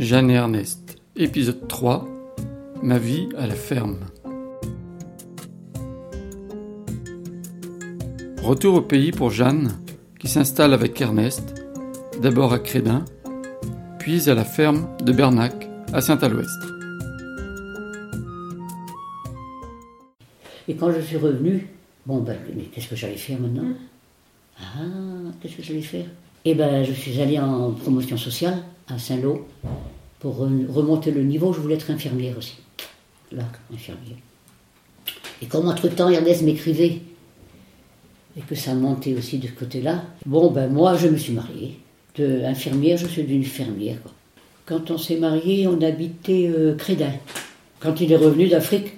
Jeanne et Ernest, épisode 3 Ma vie à la ferme. Retour au pays pour Jeanne, qui s'installe avec Ernest, d'abord à Crédin, puis à la ferme de Bernac, à Saint-Aloest. Et quand je suis revenu, bon ben, mais qu'est-ce que j'allais faire maintenant? Ah, qu'est-ce que j'allais faire? Eh ben, je suis allé en promotion sociale à Saint-Lô pour re- remonter le niveau. Je voulais être infirmière aussi. Là, infirmière. Et comme entre-temps, Ernest m'écrivait et que ça montait aussi de ce côté-là, bon ben moi, je me suis mariée. De infirmière, je suis devenue fermière. Quand on s'est mariés, on habitait euh, Crédin. Quand il est revenu d'Afrique,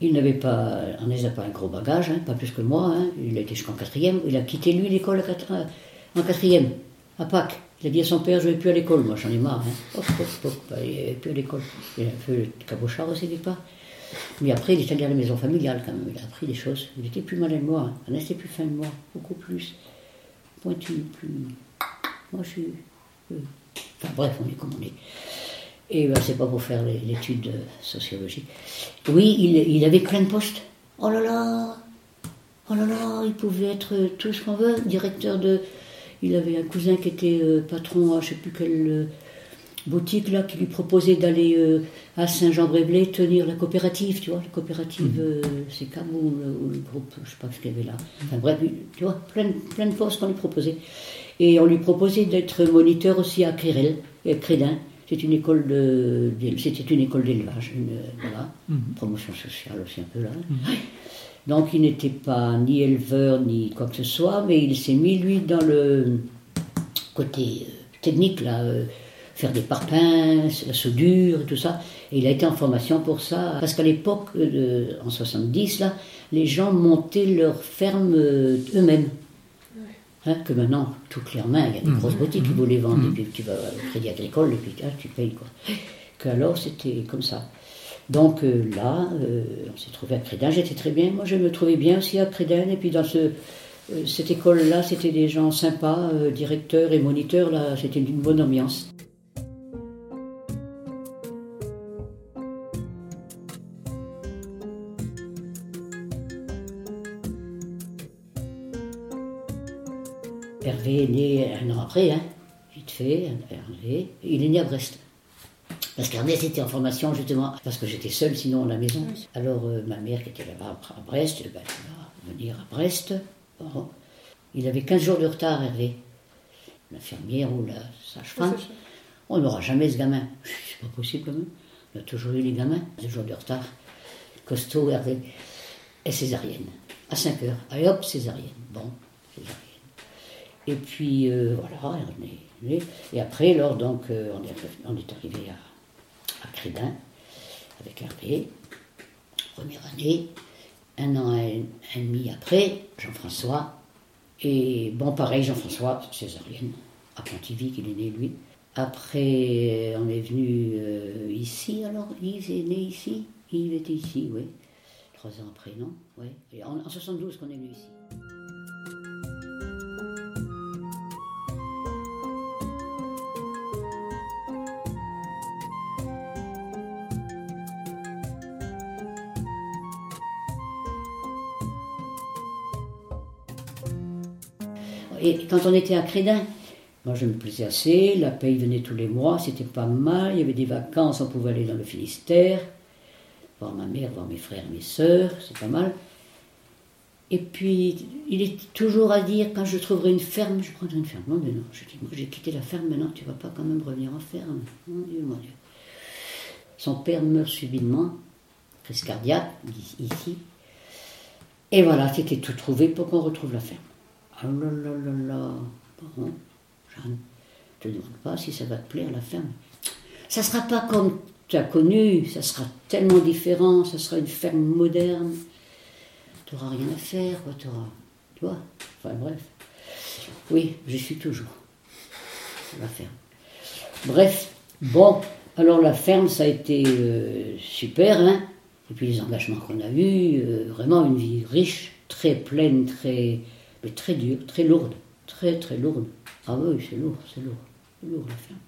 il n'avait pas, on n'a pas un gros bagage, hein, pas plus que moi. hein. Il a été jusqu'en quatrième. Il a quitté lui l'école en quatrième, à Pâques. Il a dit à son père, je ne vais plus à l'école. Moi, j'en ai marre. Hein. Hop. Bah, il n'est plus à l'école. Il a fait le cabochard aussi, des pas? Mais après, il est allé à la maison familiale quand même. Il a appris des choses. Il était plus malin que moi. Hein. On était plus fin que moi. Beaucoup plus pointu, plus. Moi, je suis. euh, Enfin, bref, on est comme on est. Et ben, c'est pas pour faire l'étude de sociologie. Oui, il, il avait plein de postes. Oh là là Oh là là, il pouvait être euh, tout ce qu'on veut. Directeur de. Il avait un cousin qui était euh, patron à je sais plus quelle euh, boutique là, qui lui proposait d'aller euh, à Saint-Jean-Brévelay tenir la coopérative, tu vois, la coopérative, euh, c'est ou le groupe, je sais pas ce qu'il y avait là. Enfin bref, tu vois, plein, de- plein de postes qu'on lui proposait. Et on lui proposait d'être moniteur aussi à Crérel, Crédin. C'est une école de, d'é- c'était une école d'élevage, une, voilà, promotion sociale aussi un peu là. Donc il n'était pas ni éleveur ni quoi que ce soit, mais il s'est mis lui dans le côté euh, technique là, euh, faire des parpaings, la soudure et tout ça. Et il a été en formation pour ça, parce qu'à l'époque, euh, en 70 là, les gens montaient leur ferme euh, eux-mêmes. Hein, que maintenant, toutes les mains, il y a des grosses boutiques qui vous les vendent, et puis tu vas au crédit agricole, et puis ah, tu payes quoi. Qu'alors, c'était comme ça. Donc euh, là, euh, on s'est trouvé à Crédin, j'étais très bien, moi je me trouvais bien aussi à Crédin, et puis dans ce, euh, cette école-là, c'était des gens sympas, directeurs et moniteurs, là, c'était une bonne ambiance. Hervé est né un an après, hein, vite fait, Hervé. Il est né à Brest. Parce qu'Ernest était en formation justement, parce que j'étais seule sinon à la maison. Alors euh, ma mère qui était là-bas à Brest, ben, elle va venir à Brest. Bon. Il avait 15 jours de retard, Hervé. L'infirmière ou la sage-femme. On n'aura jamais ce gamin. C'est pas possible quand même. On a toujours eu les gamins. 15 jours de retard. Costaud, Hervé. Et césarienne. À 5 heures. Allez hop, césarienne. Bon, césarienne. Et puis euh, voilà, on est. Et après, alors, donc, euh, on, est, on est arrivé à, à Crédin avec Hervé, première année. Un an et, demi après, Jean-François. Et bon, pareil, Jean-François, césarienne, à Pontivy, qu'il est né lui. Après, on est venu euh, ici, alors Yves est né ici? Yves était ici, oui. Trois ans après, non? Oui. En, en 72 qu'on est venu ici. Et quand on était à Crédin, moi je me plaisais assez, la paye venait tous les mois, c'était pas mal, il y avait des vacances, on pouvait aller dans le Finistère, voir ma mère, voir mes frères, mes sœurs, c'est pas mal. Et puis, il est toujours à dire, quand je trouverai une ferme, je prendrai une ferme. Non, mais non, je dis, moi j'ai quitté la ferme, maintenant tu vas pas quand même revenir en ferme. Mon Dieu, mon Dieu. Son père meurt subitement, crise cardiaque, ici. Et voilà, c'était tout trouvé pour qu'on retrouve la ferme. Ah là là là là. Bon, Jeanne, ne te demande pas si ça va te plaire la ferme. Ça sera pas comme tu as connu, ça sera tellement différent, ça sera une ferme moderne. Tu n'auras rien à faire, quoi. Tu vois Enfin bref. Oui, je suis toujours. La ferme. Bref, bon, alors la ferme, ça a été euh, super, hein. Et puis les engagements qu'on a eus, euh, vraiment une vie riche, très pleine, très, très dure, très lourde, très très lourde. Ah oui, c'est lourd, c'est lourd, c'est lourd la ferme,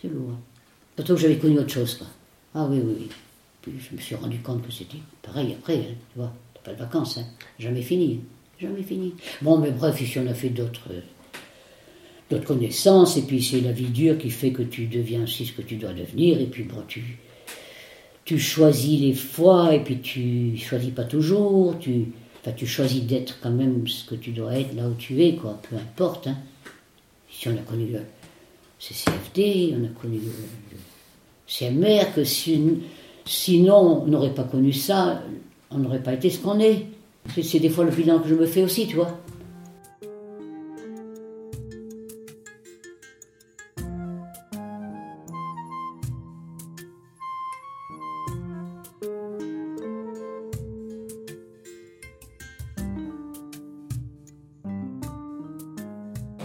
c'est lourd. hein. Surtout que j'avais connu autre chose, quoi. Ah oui, oui, oui. Puis je me suis rendu compte que c'était pareil après, hein, tu vois. T'as pas de vacances, hein. Jamais fini. Jamais fini. Bon, mais bref, ici on a fait d'autres. euh, d'autres connaissances, et puis c'est la vie dure qui fait que tu deviens aussi ce que tu dois devenir, et puis bon, tu, tu choisis les fois, et puis tu choisis pas toujours, tu, enfin, tu choisis d'être quand même ce que tu dois être là où tu es, quoi, peu importe. Hein. Ici on a connu le CCFD, on a connu le, CMR, que si- sinon on n'aurait pas connu ça, on n'aurait pas été ce qu'on est. C'est- des fois le bilan que je me fais aussi, tu vois.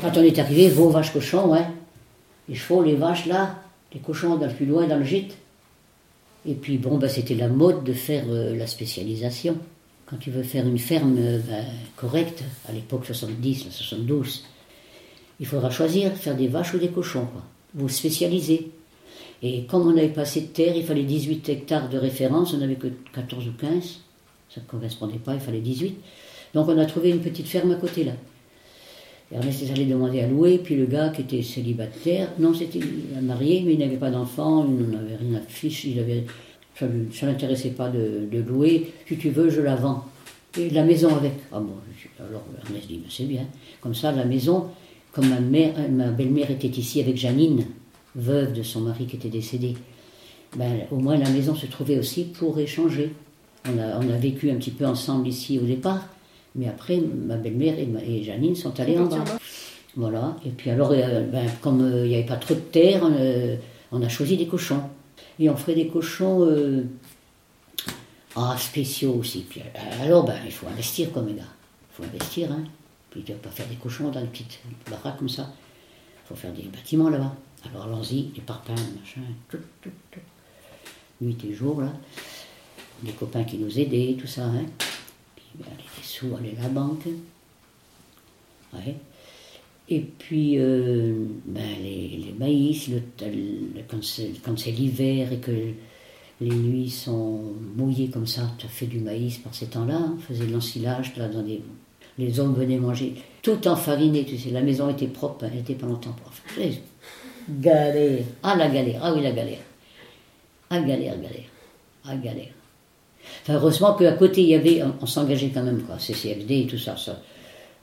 Quand on est arrivé, veaux, vaches, cochons, ouais. Les chevaux, les vaches, là, les cochons dans le plus loin, dans le gîte. Et puis, bon, bah, c'était la mode de faire euh, la spécialisation. Quand tu veux faire une ferme euh, ben, correcte, à l'époque 70, 72, il faudra choisir, faire des vaches ou des cochons, quoi. Vous spécialisez. Et comme on n'avait pas assez de terre, il fallait 18 hectares de référence, on n'avait que 14 ou 15. Ça ne correspondait pas, il fallait 18. Donc on a trouvé une petite ferme à côté, là. Ernest est allé demander à louer, puis le gars qui était célibataire, non, c'était marié, mais il n'avait pas d'enfant, il n'en avait rien à fiche, il ça ne l'intéressait pas de, louer. Si tu veux, je la vends. Et la maison avec. Ah bon, alors Ernest dit, Ben, c'est bien. Comme ça, la maison, comme ma, mère, ma belle-mère était ici avec Janine, veuve de son mari qui était décédé, ben, au moins la maison se trouvait aussi pour échanger. On a vécu un petit peu ensemble ici au départ, mais après, ma belle-mère et, Janine sont allées en bas. Voilà, et puis alors, euh, ben, comme euh, il n'y avait pas trop de terre, euh, on a choisi des cochons. Et on ferait des cochons ah, spéciaux aussi. Puis, alors, ben, il faut investir comme gars. Il faut investir, hein. Puis tu ne vas pas faire des cochons dans une petite baraque comme ça. Il faut faire des bâtiments là-bas. Alors allons-y, des parpaings, machin, tout, tout, tout. Nuit et jour, là. Des copains qui nous aidaient, tout ça, hein. Les sous allaient à la banque. Ouais. Et puis, euh, ben, les, les maïs, le, quand c'est l'hiver et que les nuits sont mouillées comme ça, tu as fait du maïs par ces temps-là, on faisait de l'ensilage, dans les hommes venaient manger, tout enfariné, tu sais, la maison était propre, elle n'était pas longtemps propre. Galère, ah la galère, ah oui la galère, ah galère, galère, ah galère. Enfin, heureusement qu'à côté, il y avait, on, on s'engageait quand même, quoi, CCFD et tout ça, ça.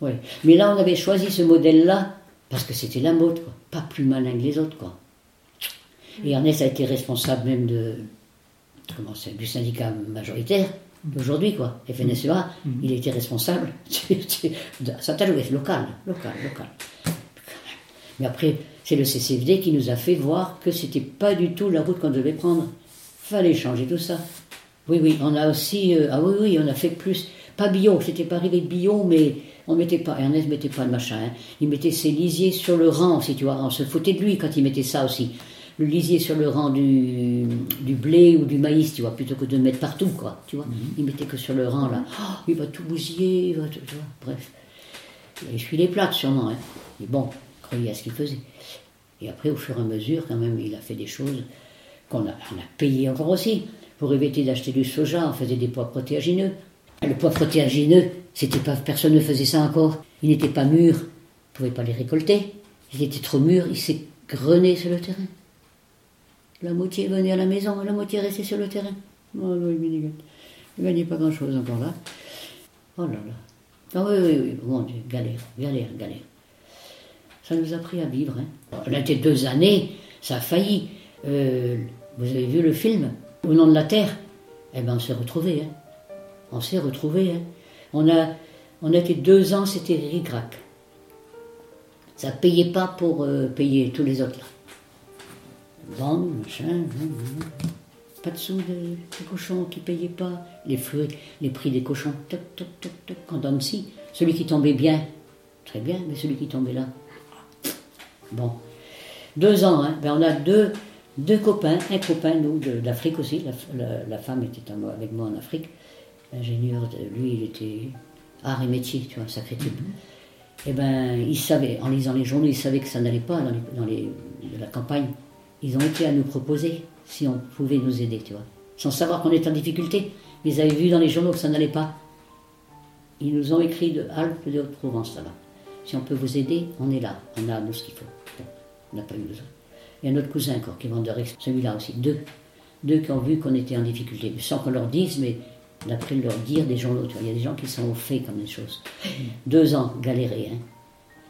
Ouais. Mais là, on avait choisi ce modèle-là parce que c'était la mode, quoi. Pas plus malin que les autres, quoi. Et Ernest a été responsable même de, comment du syndicat majoritaire d'aujourd'hui, quoi. FNSEA, il était responsable de Saint-Alouès, local, local, local. Mais après, c'est le CCFD qui nous a fait voir que c'était pas du tout la route qu'on devait prendre. Fallait changer tout ça. Oui, oui, on a aussi. euh, ah oui, oui, on a fait plus. Pas bio, c'était pas arrivé de bio, mais on mettait pas. Ernest mettait pas de machin. hein. Il mettait ses lisiers sur le rang, si tu vois. On se foutait de lui quand il mettait ça aussi. Le lisier sur le rang du, du blé ou du maïs, tu vois, plutôt que de le mettre partout, quoi. Tu vois. Il mettait que sur le rang, là. Oh, il va tout bousiller, il va tout. Tu vois, bref. Il essuie les plaques, sûrement. Hein. Mais bon, il croyait à ce qu'il faisait. Et après, au fur et à mesure, quand même, il a fait des choses qu'on a, on a payé encore aussi. Pour éviter d'acheter du soja, on faisait des pois protéagineux. Le pois protéagineux, c'était pas, personne ne faisait ça encore. Il n'était pas mûr, on pouvait pas les récolter. Il était trop mûr, il s'est grené sur le terrain. La moitié venait à la maison, la moitié restait sur le terrain. Oh il ne gagnait pas grand-chose encore là. Oh là là. Ah oui, oui, oui, mon Dieu, galère, galère, galère. Ça nous a pris à vivre. Hein. On a été deux années, ça a failli. Euh, vous avez vu le film? Au nom de la terre Eh bien, on s'est retrouvés. Hein. On s'est retrouvés. Hein. On, a, on a été deux ans, c'était ric-rac. Ça ne payait pas pour euh, payer tous les autres. Là. Vendre, machin, hein, hein. pas de sous de, de cochons qui payaient pas. Les les prix des cochons, toc, toc, toc, toc. On si, celui qui tombait bien, très bien, mais celui qui tombait là, Bon. Deux ans, hein. Ben, on a deux, deux copains, un copain, d'Afrique aussi. La, la- la femme était avec moi en Afrique. Ingénieur, de- lui, il était art et métier, tu vois, sacré type. Et ben, il savait, en lisant les journaux, il savait que ça n'allait pas dans, les, dans les, de la campagne. ils ont été à nous proposer si on pouvait nous aider, tu vois. Sans savoir qu'on était en difficulté. Mais ils avaient vu dans les journaux que ça n'allait pas. Ils nous ont écrit de Alpes de Haute-Provence, là-bas. Si on peut vous aider, on est là. On a, nous, ce qu'il faut. on n'a pas eu besoin. Il y a notre cousin encore qui venderait celui-là aussi. Deux. Deux qui ont vu qu'on était en difficulté. Sans qu'on leur dise, mais d'après leur dire des journaux. Il y a des gens qui sont au fait comme des choses. Deux ans, galéré. Hein.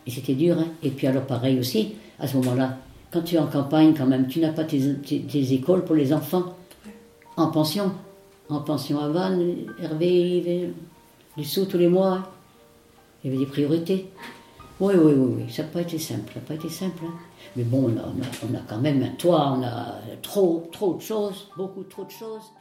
Et c'était dur. Hein. Et puis alors pareil aussi, à ce moment-là, quand tu es en campagne quand même, tu n'as pas tes, écoles pour les enfants. En pension. En pension à Vannes, Hervé, du sous tous les mois. Il y avait des priorités. Oui, oui, oui, oui. Ça n'a pas été simple. Ça n'a pas été simple. Hein. Mais bon, on a, quand même un toit, on a trop, trop de choses, beaucoup trop de choses.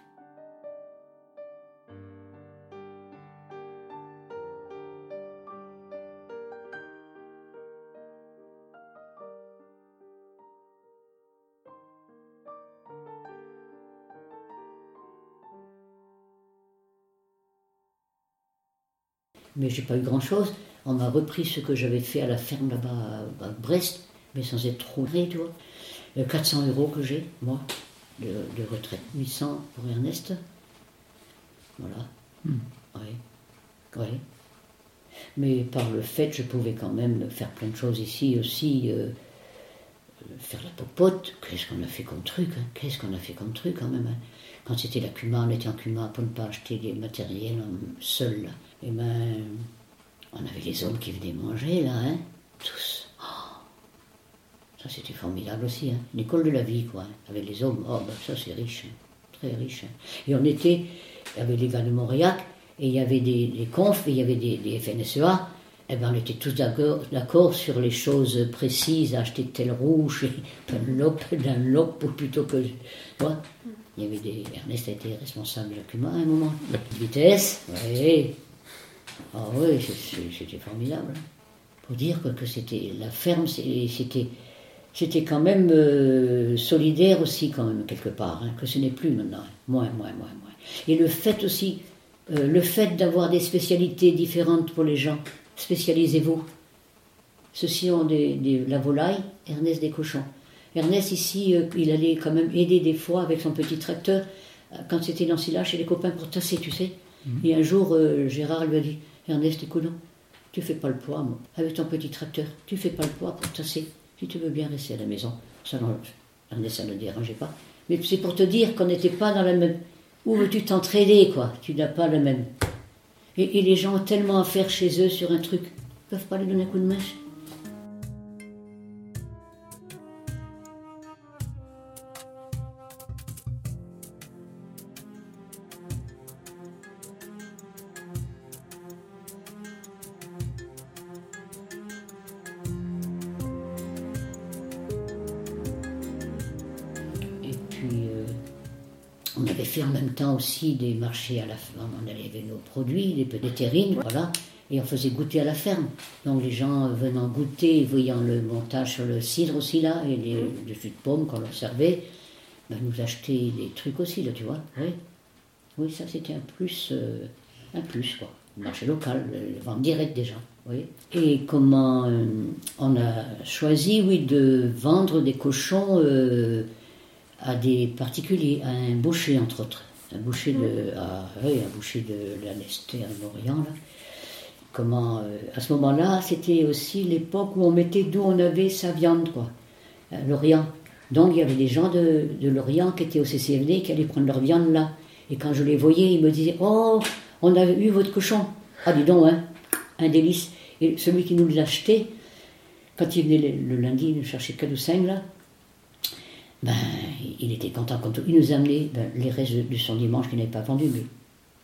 mais j'ai pas eu grand-chose. On m'a repris ce que j'avais fait à la ferme là-bas à Brest, mais sans être trop tu vois. 400 euh, euros que j'ai, moi, de, retraite. 800 pour Ernest. Voilà. Hmm. Oui. Mais par le fait, je pouvais quand même faire plein de choses ici aussi. Euh, euh, faire la popote, qu'est-ce qu'on a fait comme truc hein? Qu'est-ce qu'on a fait comme truc quand même hein? Quand c'était la Cuma, on était en Cuma pour ne pas acheter des matériels seuls. Et eh ben, on avait les hommes qui venaient manger, là, hein, tous. Ça, c'était formidable aussi, hein. L'école de la vie, quoi, avec les hommes. Oh, ben, ça, c'est riche, hein. très riche. Hein. Et on était avec les gars de Montréal, et il y avait des, des confs, et il y avait des, des FNSEA. Eh ben, on était tous d'accord sur les choses précises, acheter tel rouge, Dunlop, Dunlop, plutôt que. Tu vois il y avait des. Ernest a été responsable de à un moment. La vitesse, oui. Ah oui, c'était formidable. Pour dire que, c'était la ferme, c'était c'était quand même euh, solidaire aussi quand même quelque part, hein, que ce n'est plus maintenant, moins, moins, moins, moins. Et le fait aussi, euh, le fait d'avoir des spécialités différentes pour les gens, spécialisez-vous. Ceux-ci ont des, la volaille, Ernest des cochons. Ernest ici, euh, il allait quand même aider des fois avec son petit tracteur quand c'était dans Silla chez les copains pour tasser, tu sais. Mhm. Et un jour, Gérard lui a dit Ernest, écoute, tu fais pas le poids, moi, avec ton petit tracteur, tu fais pas le poids pour tasser. Si tu veux bien rester à la maison, ça, Ernest, ça ne dérangeait pas. Mais c'est pour te dire qu'on n'était pas dans la même. Où veux-tu t'entraider, quoi? Tu n'as pas le même. Et, les gens ont tellement à faire chez eux sur un truc, ils peuvent pas lui donner un coup de mèche? Aussi des marchés à la ferme. On allait avec nos produits, des, des terrines, voilà, et on faisait goûter à la ferme. Donc les gens venant goûter, voyant le montage sur le cidre aussi là, et les, le jus de pomme qu'on leur servait, ben, nous acheter des trucs aussi, là, tu vois. Oui, oui ça c'était un plus, euh, un plus, quoi. Le marché local, le, vente direct des gens. Oui. Et comment euh, on a choisi, oui, de vendre des cochons. Euh, à des particuliers, à un boucher entre autres, un boucher de, à, un boucher de la Lorient. Là. Comment, euh, à ce moment-là, c'était aussi l'époque où on mettait d'où on avait sa viande, quoi, Lorient. Donc il y avait des gens de, de, Lorient qui étaient au CCFD qui allaient prendre leur viande là. Et quand je les voyais, ils me disaient Oh, on a eu votre cochon. Ah, dis donc, hein, un délice. Et celui qui nous l'achetait, quand il venait le, lundi, il cherchait 4 ou 5 là, ben, il était content tout. Il nous amenait ben, les restes de, son dimanche qu'il n'avait pas vendu, mais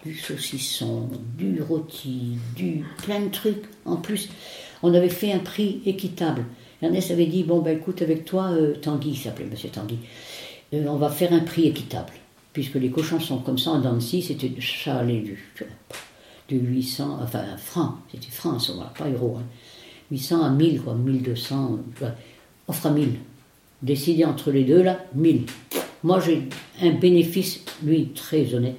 du saucisson, du rôti, du plein de trucs. En plus, on avait fait un prix équitable. Ernest avait dit Bon, ben écoute, avec toi, euh, Tanguy, il s'appelait Monsieur Tanguy, euh, on va faire un prix équitable. Puisque les cochons sont comme ça en Dancy, c'était ça du, de 800, enfin francs, c'était francs, pas euros. 800 hein. à 1000, quoi, 1200, on fera 1000 décider entre les deux, là, 1000. Moi, j'ai un bénéfice, lui, très honnête.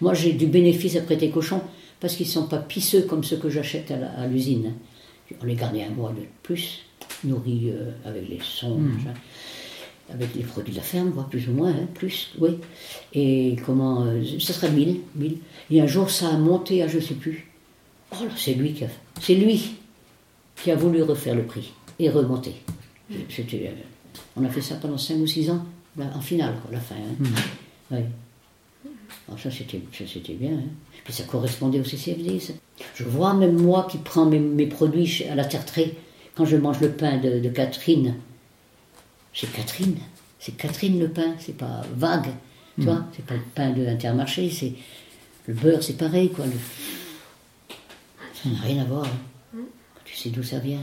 Moi, j'ai du bénéfice après tes cochons parce qu'ils ne sont pas pisseux comme ceux que j'achète à l'usine. Hein. On les gardait un mois de plus, nourris euh, avec les sons. Mmh. avec les produits de la ferme, voire plus ou moins, hein, plus, oui. Et comment, euh, ça serait 1000, 1000. Et un jour, ça a monté à je sais plus. Oh là, c'est lui qui a, c'est lui qui a voulu refaire le prix et remonter. C'était, euh, on a fait ça pendant 5 ou 6 ans, là, en finale, quoi, la fin. hein. Hmm. Oui. Alors ça, c'était, ça, c'était bien. hein. Puis ça correspondait au CCFD. ça. Je vois même moi qui prends mes, mes produits à la terreterie, quand je mange le pain de, de Catherine, c'est Catherine. C'est Catherine le pain, c'est pas vague. Tu vois, c'est pas le pain de Intermarché, c'est. Le beurre, c'est pareil, quoi. le- Ça n'a rien à voir. hein. Tu sais d'où ça vient.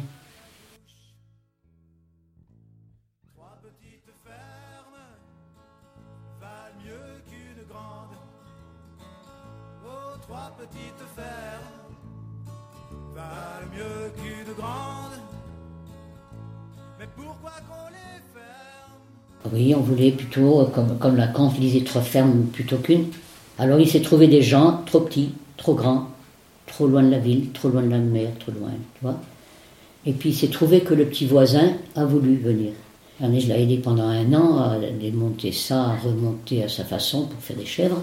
Fermes valent mieux qu'une grande. Mais pourquoi qu'on les ferme? Oui, on voulait plutôt, euh, comme, comme la Camp disait trois fermes plutôt qu'une. Alors il s'est trouvé des gens trop petits, trop grands, trop loin de la ville, trop loin de la mer, trop loin, tu vois. Et puis il s'est trouvé que le petit voisin a voulu venir. Ernest l'a aidé pendant un an à démonter ça, à remonter à sa façon pour faire des chèvres.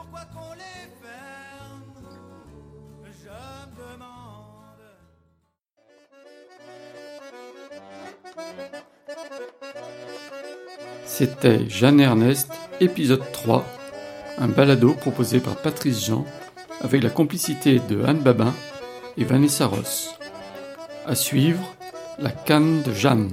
Pourquoi qu'on les ferme Je me demande. C'était Jeanne Ernest, épisode 3, un balado proposé par Patrice Jean avec la complicité de Anne Babin et Vanessa Ross. À suivre, la canne de Jeanne.